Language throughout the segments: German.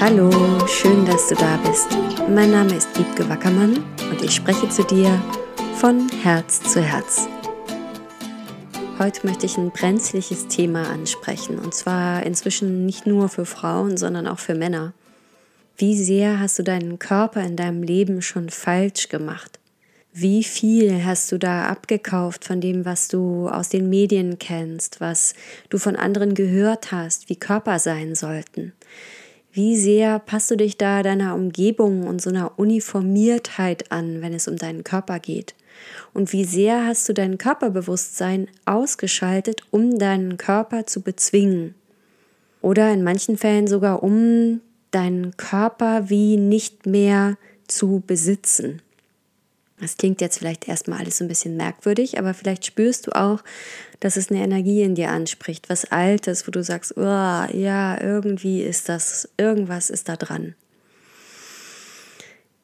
Hallo, schön, dass du da bist. Mein Name ist Wiebke Wackermann und ich spreche zu dir von Herz zu Herz. Heute möchte ich ein brenzliges Thema ansprechen und zwar inzwischen nicht nur für Frauen, sondern auch für Männer. Wie sehr hast du deinen Körper in deinem Leben schon falsch gemacht? Wie viel hast du da abgekauft von dem, was du aus den Medien kennst, was du von anderen gehört hast, wie Körper sein sollten? Wie sehr passt du dich da deiner Umgebung und so einer Uniformiertheit an, wenn es um deinen Körper geht? Und wie sehr hast du dein Körperbewusstsein ausgeschaltet, um deinen Körper zu bezwingen? Oder in manchen Fällen sogar, um deinen Körper wie nicht mehr zu besitzen. Das klingt jetzt vielleicht erstmal alles so ein bisschen merkwürdig, aber vielleicht spürst du auch, dass es eine Energie in dir anspricht, was Altes, wo du sagst, oh, ja, irgendwie ist das, irgendwas ist da dran.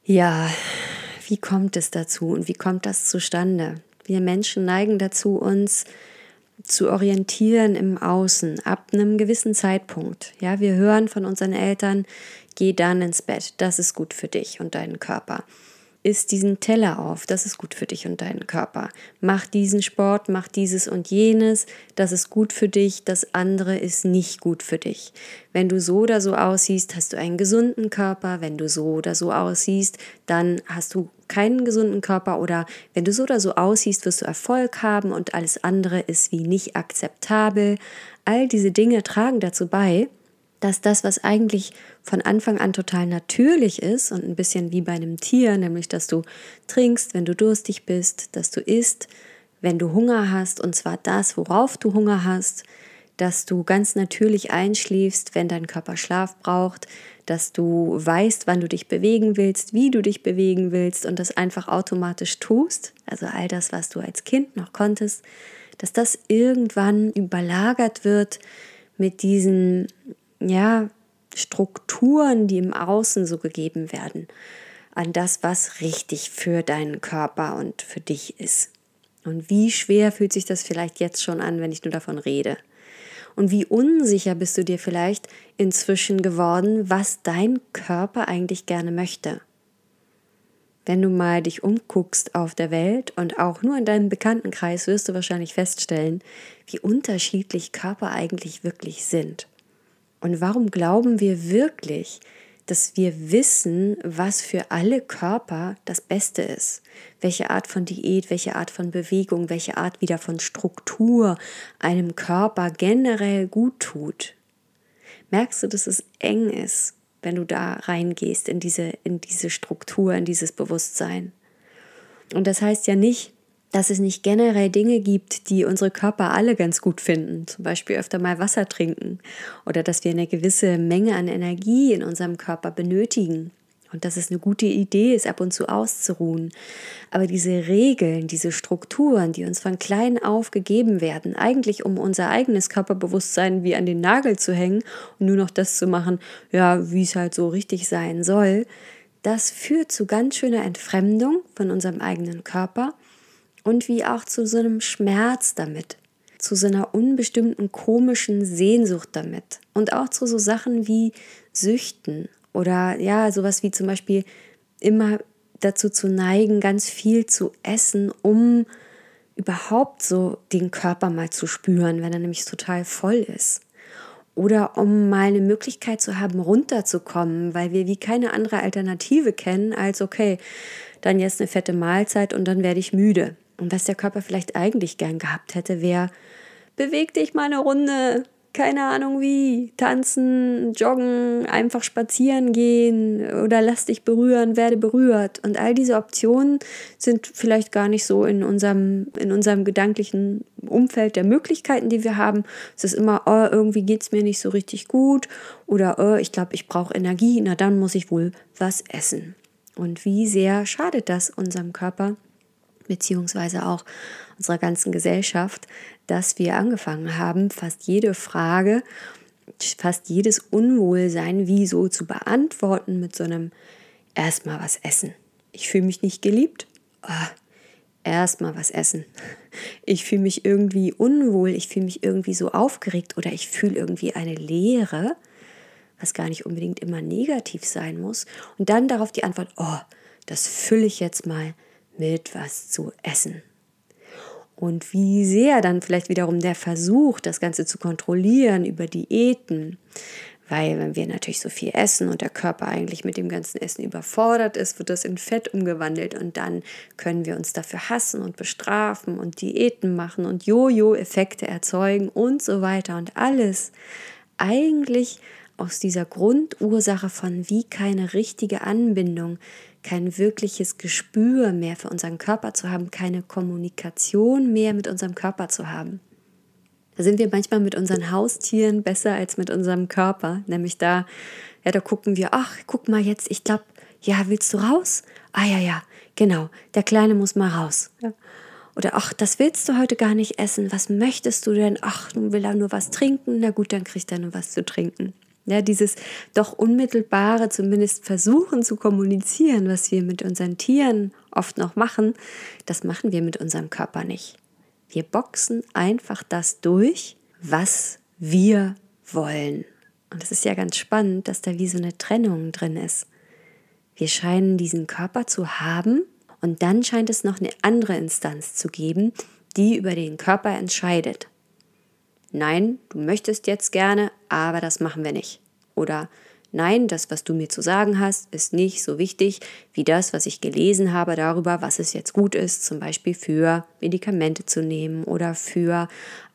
Ja, wie kommt es dazu und wie kommt das zustande? Wir Menschen neigen dazu, uns zu orientieren im Außen ab einem gewissen Zeitpunkt. Ja, wir hören von unseren Eltern, geh dann ins Bett, das ist gut für dich und deinen Körper isst diesen Teller auf, das ist gut für dich und deinen Körper. Mach diesen Sport, mach dieses und jenes, das ist gut für dich, das andere ist nicht gut für dich. Wenn du so oder so aussiehst, hast du einen gesunden Körper, wenn du so oder so aussiehst, dann hast du keinen gesunden Körper oder wenn du so oder so aussiehst, wirst du Erfolg haben und alles andere ist wie nicht akzeptabel. All diese Dinge tragen dazu bei, dass das, was eigentlich von Anfang an total natürlich ist und ein bisschen wie bei einem Tier, nämlich dass du trinkst, wenn du durstig bist, dass du isst, wenn du Hunger hast, und zwar das, worauf du Hunger hast, dass du ganz natürlich einschläfst, wenn dein Körper Schlaf braucht, dass du weißt, wann du dich bewegen willst, wie du dich bewegen willst und das einfach automatisch tust, also all das, was du als Kind noch konntest, dass das irgendwann überlagert wird mit diesen ja, Strukturen, die im Außen so gegeben werden, an das, was richtig für deinen Körper und für dich ist. Und wie schwer fühlt sich das vielleicht jetzt schon an, wenn ich nur davon rede? Und wie unsicher bist du dir vielleicht inzwischen geworden, was dein Körper eigentlich gerne möchte? Wenn du mal dich umguckst auf der Welt und auch nur in deinem Bekanntenkreis, wirst du wahrscheinlich feststellen, wie unterschiedlich Körper eigentlich wirklich sind. Und warum glauben wir wirklich, dass wir wissen, was für alle Körper das Beste ist? Welche Art von Diät, welche Art von Bewegung, welche Art wieder von Struktur einem Körper generell gut tut? Merkst du, dass es eng ist, wenn du da reingehst in diese, in diese Struktur, in dieses Bewusstsein? Und das heißt ja nicht, dass es nicht generell Dinge gibt, die unsere Körper alle ganz gut finden, zum Beispiel öfter mal Wasser trinken oder dass wir eine gewisse Menge an Energie in unserem Körper benötigen und dass es eine gute Idee ist, ab und zu auszuruhen. Aber diese Regeln, diese Strukturen, die uns von klein auf gegeben werden, eigentlich um unser eigenes Körperbewusstsein wie an den Nagel zu hängen und nur noch das zu machen, ja, wie es halt so richtig sein soll, das führt zu ganz schöner Entfremdung von unserem eigenen Körper und wie auch zu so einem Schmerz damit, zu so einer unbestimmten komischen Sehnsucht damit und auch zu so Sachen wie Süchten oder ja, sowas wie zum Beispiel immer dazu zu neigen, ganz viel zu essen, um überhaupt so den Körper mal zu spüren, wenn er nämlich total voll ist. Oder um mal eine Möglichkeit zu haben, runterzukommen, weil wir wie keine andere Alternative kennen, als okay, dann jetzt eine fette Mahlzeit und dann werde ich müde. Und was der Körper vielleicht eigentlich gern gehabt hätte, wäre, beweg dich mal eine Runde, keine Ahnung wie, tanzen, joggen, einfach spazieren gehen oder lass dich berühren, werde berührt. Und all diese Optionen sind vielleicht gar nicht so in unserem, in unserem gedanklichen Umfeld der Möglichkeiten, die wir haben. Es ist immer, oh, irgendwie geht es mir nicht so richtig gut oder oh, ich glaube, ich brauche Energie, na dann muss ich wohl was essen. Und wie sehr schadet das unserem Körper? Beziehungsweise auch unserer ganzen Gesellschaft, dass wir angefangen haben, fast jede Frage, fast jedes Unwohlsein wie so zu beantworten mit so einem erstmal was essen. Ich fühle mich nicht geliebt. Oh, erstmal was essen. Ich fühle mich irgendwie unwohl, ich fühle mich irgendwie so aufgeregt oder ich fühle irgendwie eine Leere. was gar nicht unbedingt immer negativ sein muss. Und dann darauf die Antwort, oh, das fülle ich jetzt mal mit was zu essen. Und wie sehr dann vielleicht wiederum der Versuch, das Ganze zu kontrollieren über Diäten, weil wenn wir natürlich so viel essen und der Körper eigentlich mit dem ganzen Essen überfordert ist, wird das in Fett umgewandelt und dann können wir uns dafür hassen und bestrafen und Diäten machen und Jojo-Effekte erzeugen und so weiter und alles eigentlich aus dieser Grundursache von wie keine richtige Anbindung, kein wirkliches Gespür mehr für unseren Körper zu haben, keine Kommunikation mehr mit unserem Körper zu haben. Da sind wir manchmal mit unseren Haustieren besser als mit unserem Körper. Nämlich da, ja, da gucken wir, ach, guck mal jetzt, ich glaube, ja, willst du raus? Ah ja, ja, genau, der Kleine muss mal raus. Ja. Oder ach, das willst du heute gar nicht essen. Was möchtest du denn? Ach, nun will er nur was trinken. Na gut, dann kriegt er nur was zu trinken. Ja, dieses doch unmittelbare, zumindest versuchen zu kommunizieren, was wir mit unseren Tieren oft noch machen, das machen wir mit unserem Körper nicht. Wir boxen einfach das durch, was wir wollen. Und es ist ja ganz spannend, dass da wie so eine Trennung drin ist. Wir scheinen diesen Körper zu haben und dann scheint es noch eine andere Instanz zu geben, die über den Körper entscheidet. Nein, du möchtest jetzt gerne, aber das machen wir nicht. Oder Nein, das, was du mir zu sagen hast, ist nicht so wichtig wie das, was ich gelesen habe darüber, was es jetzt gut ist, zum Beispiel für Medikamente zu nehmen oder für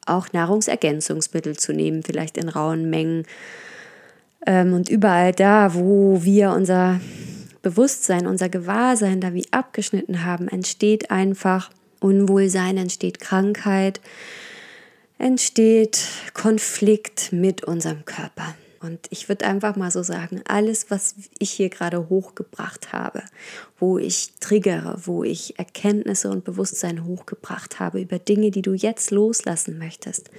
auch Nahrungsergänzungsmittel zu nehmen, vielleicht in rauen Mengen. Ähm, und überall da, wo wir unser Bewusstsein, unser Gewahrsein da wie abgeschnitten haben, entsteht einfach Unwohlsein, entsteht Krankheit, entsteht Konflikt mit unserem Körper. Und ich würde einfach mal so sagen, alles, was ich hier gerade hochgebracht habe, wo ich triggere, wo ich Erkenntnisse und Bewusstsein hochgebracht habe über Dinge, die du jetzt loslassen möchtest,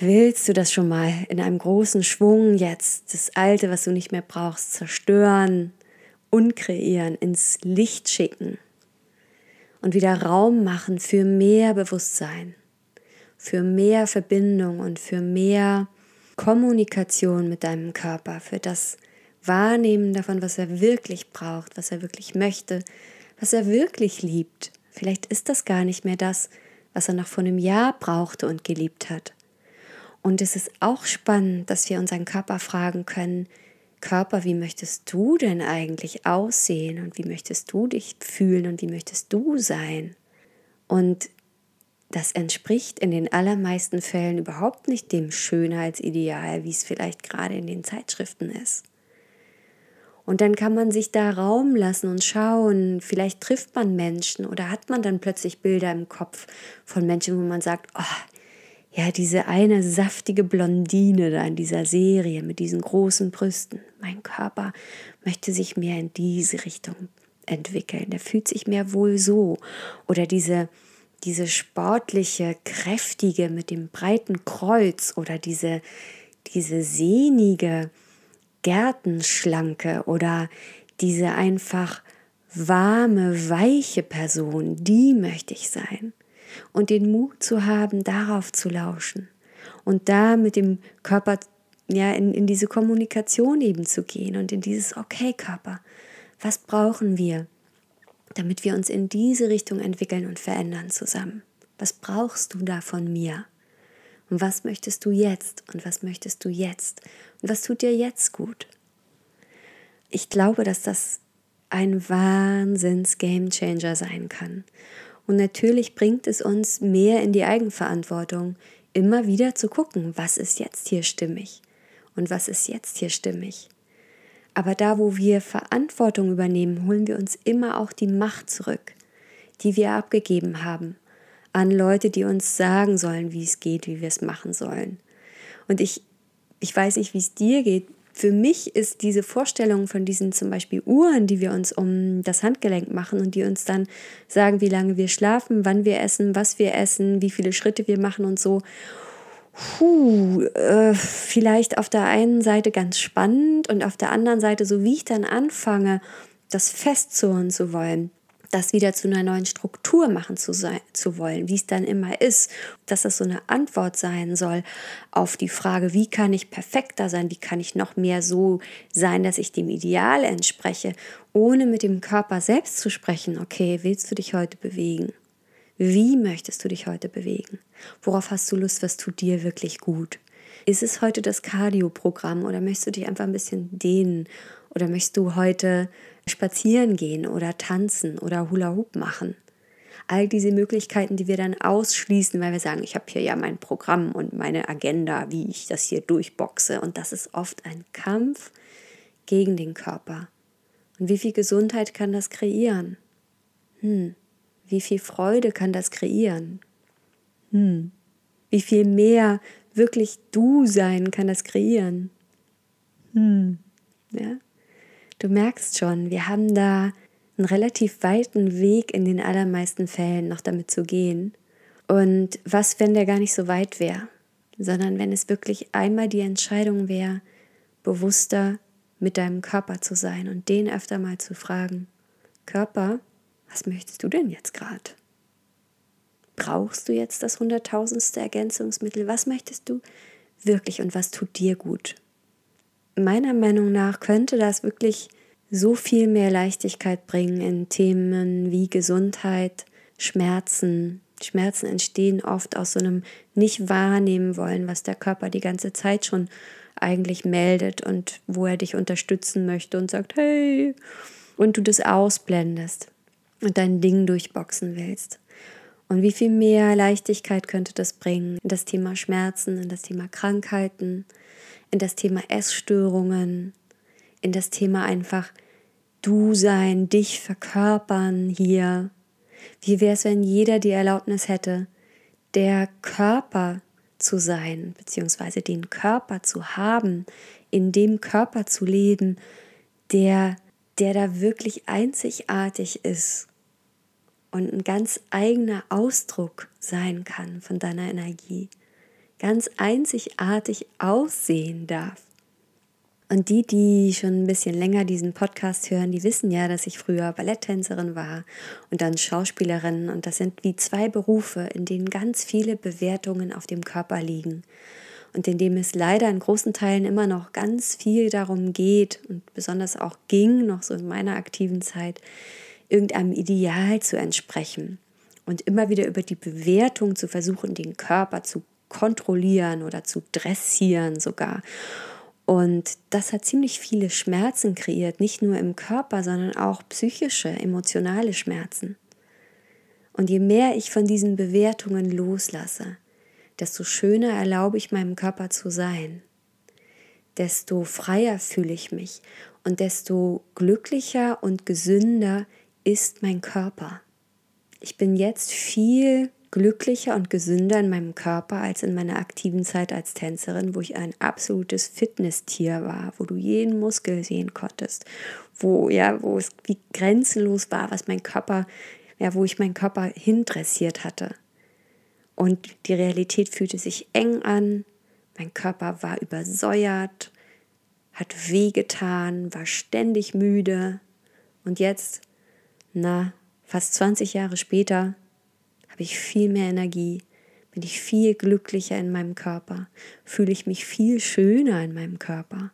willst du das schon mal in einem großen Schwung jetzt, das Alte, was du nicht mehr brauchst, zerstören, unkreieren, ins Licht schicken und wieder Raum machen für mehr Bewusstsein, für mehr Verbindung und für mehr Kommunikation mit deinem Körper, für das Wahrnehmen davon, was er wirklich braucht, was er wirklich möchte, was er wirklich liebt. Vielleicht ist das gar nicht mehr das, was er noch vor einem Jahr brauchte und geliebt hat. Und es ist auch spannend, dass wir unseren Körper fragen können, Körper, wie möchtest du denn eigentlich aussehen und wie möchtest du dich fühlen und wie möchtest du sein? Und das entspricht in den allermeisten Fällen überhaupt nicht dem Schönheitsideal, wie es vielleicht gerade in den Zeitschriften ist. Und dann kann man sich da Raum lassen und schauen, vielleicht trifft man Menschen oder hat man dann plötzlich Bilder im Kopf von Menschen, wo man sagt, oh, ja, diese eine saftige Blondine da in dieser Serie mit diesen großen Brüsten. Mein Körper möchte sich mehr in diese Richtung entwickeln. Der fühlt sich mehr wohl so. Oder diese diese sportliche, kräftige mit dem breiten Kreuz oder diese, diese sehnige, Gärtenschlanke oder diese einfach warme, weiche Person, die möchte ich sein. Und den Mut zu haben, darauf zu lauschen und da mit dem Körper ja, in, in diese Kommunikation eben zu gehen und in dieses Okay, Körper, was brauchen wir? Damit wir uns in diese Richtung entwickeln und verändern zusammen. Was brauchst du da von mir? Und was möchtest du jetzt? Und was möchtest du jetzt? Und was tut dir jetzt gut? Ich glaube, dass das ein Wahnsinns Gamechanger sein kann. Und natürlich bringt es uns mehr in die Eigenverantwortung, immer wieder zu gucken, was ist jetzt hier stimmig und was ist jetzt hier stimmig. Aber da, wo wir Verantwortung übernehmen, holen wir uns immer auch die Macht zurück, die wir abgegeben haben an Leute, die uns sagen sollen, wie es geht, wie wir es machen sollen. Und ich, ich weiß nicht, wie es dir geht. Für mich ist diese Vorstellung von diesen zum Beispiel Uhren, die wir uns um das Handgelenk machen und die uns dann sagen, wie lange wir schlafen, wann wir essen, was wir essen, wie viele Schritte wir machen und so puh, äh, vielleicht auf der einen Seite ganz spannend und auf der anderen Seite, so wie ich dann anfange, das festzurren zu wollen, das wieder zu einer neuen Struktur machen zu, sein, zu wollen, wie es dann immer ist, dass das so eine Antwort sein soll auf die Frage, wie kann ich perfekter sein, wie kann ich noch mehr so sein, dass ich dem Ideal entspreche, ohne mit dem Körper selbst zu sprechen, okay, willst du dich heute bewegen? Wie möchtest du dich heute bewegen? Worauf hast du Lust? Was tut dir wirklich gut? Ist es heute das Cardio-Programm oder möchtest du dich einfach ein bisschen dehnen? Oder möchtest du heute spazieren gehen oder tanzen oder Hula Hoop machen? All diese Möglichkeiten, die wir dann ausschließen, weil wir sagen, ich habe hier ja mein Programm und meine Agenda, wie ich das hier durchboxe. Und das ist oft ein Kampf gegen den Körper. Und wie viel Gesundheit kann das kreieren? Hm. Wie viel Freude kann das kreieren? Hm. Wie viel mehr wirklich du sein kann das kreieren? Hm. Ja? Du merkst schon, wir haben da einen relativ weiten Weg in den allermeisten Fällen noch damit zu gehen. Und was, wenn der gar nicht so weit wäre, sondern wenn es wirklich einmal die Entscheidung wäre, bewusster mit deinem Körper zu sein und den öfter mal zu fragen, Körper, was möchtest du denn jetzt gerade? Brauchst du jetzt das hunderttausendste Ergänzungsmittel? Was möchtest du wirklich und was tut dir gut? Meiner Meinung nach könnte das wirklich so viel mehr Leichtigkeit bringen in Themen wie Gesundheit, Schmerzen. Schmerzen entstehen oft aus so einem nicht wahrnehmen wollen, was der Körper die ganze Zeit schon eigentlich meldet und wo er dich unterstützen möchte und sagt, hey, und du das ausblendest und dein Ding durchboxen willst. Und wie viel mehr Leichtigkeit könnte das bringen in das Thema Schmerzen, in das Thema Krankheiten, in das Thema Essstörungen, in das Thema einfach du sein, dich verkörpern hier. Wie wäre es, wenn jeder die Erlaubnis hätte, der Körper zu sein, beziehungsweise den Körper zu haben, in dem Körper zu leben, der, der da wirklich einzigartig ist und ein ganz eigener Ausdruck sein kann von deiner Energie, ganz einzigartig aussehen darf. Und die, die schon ein bisschen länger diesen Podcast hören, die wissen ja, dass ich früher Balletttänzerin war und dann Schauspielerin. Und das sind wie zwei Berufe, in denen ganz viele Bewertungen auf dem Körper liegen. Und in dem es leider in großen Teilen immer noch ganz viel darum geht und besonders auch ging, noch so in meiner aktiven Zeit, irgendeinem Ideal zu entsprechen. Und immer wieder über die Bewertung zu versuchen, den Körper zu kontrollieren oder zu dressieren sogar. Und das hat ziemlich viele Schmerzen kreiert, nicht nur im Körper, sondern auch psychische, emotionale Schmerzen. Und je mehr ich von diesen Bewertungen loslasse, desto schöner erlaube ich meinem Körper zu sein, desto freier fühle ich mich und desto glücklicher und gesünder ist mein Körper. Ich bin jetzt viel glücklicher und gesünder in meinem Körper als in meiner aktiven Zeit als Tänzerin, wo ich ein absolutes Fitnesstier war, wo du jeden Muskel sehen konntest, wo ja, wo es wie grenzenlos war, was mein Körper, ja, wo ich meinen Körper hindressiert hatte. Und die Realität fühlte sich eng an, mein Körper war übersäuert, hat wehgetan, war ständig müde. Und jetzt, na, fast 20 Jahre später, habe ich viel mehr Energie, bin ich viel glücklicher in meinem Körper, fühle ich mich viel schöner in meinem Körper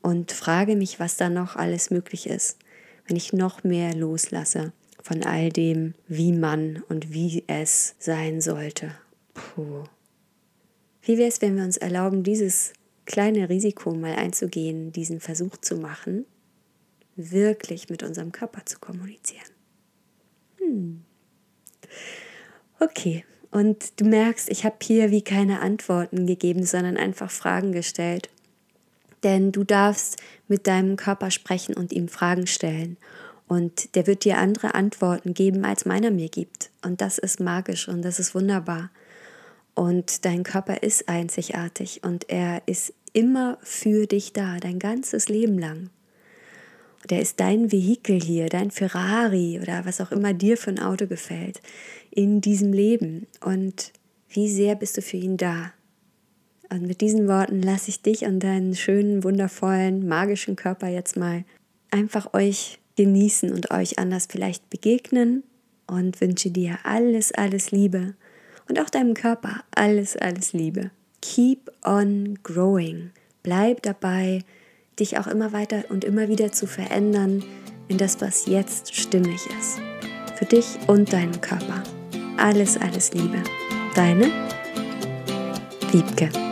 und frage mich, was da noch alles möglich ist, wenn ich noch mehr loslasse von all dem, wie man und wie es sein sollte. Puh. Wie wäre es, wenn wir uns erlauben, dieses kleine Risiko mal einzugehen, diesen Versuch zu machen, wirklich mit unserem Körper zu kommunizieren? Hm. Okay, und du merkst, ich habe hier wie keine Antworten gegeben, sondern einfach Fragen gestellt. Denn du darfst mit deinem Körper sprechen und ihm Fragen stellen. Und der wird dir andere Antworten geben, als meiner mir gibt. Und das ist magisch und das ist wunderbar. Und dein Körper ist einzigartig und er ist immer für dich da, dein ganzes Leben lang. Der ist dein Vehikel hier, dein Ferrari oder was auch immer dir für ein Auto gefällt in diesem Leben. Und wie sehr bist du für ihn da? Und mit diesen Worten lasse ich dich und deinen schönen, wundervollen, magischen Körper jetzt mal einfach euch genießen und euch anders vielleicht begegnen und wünsche dir alles, alles Liebe und auch deinem Körper alles, alles Liebe. Keep on growing. Bleib dabei, dich auch immer weiter und immer wieder zu verändern in das, was jetzt stimmig ist. Für dich und deinen Körper. Alles, alles Liebe. Deine Wiebke.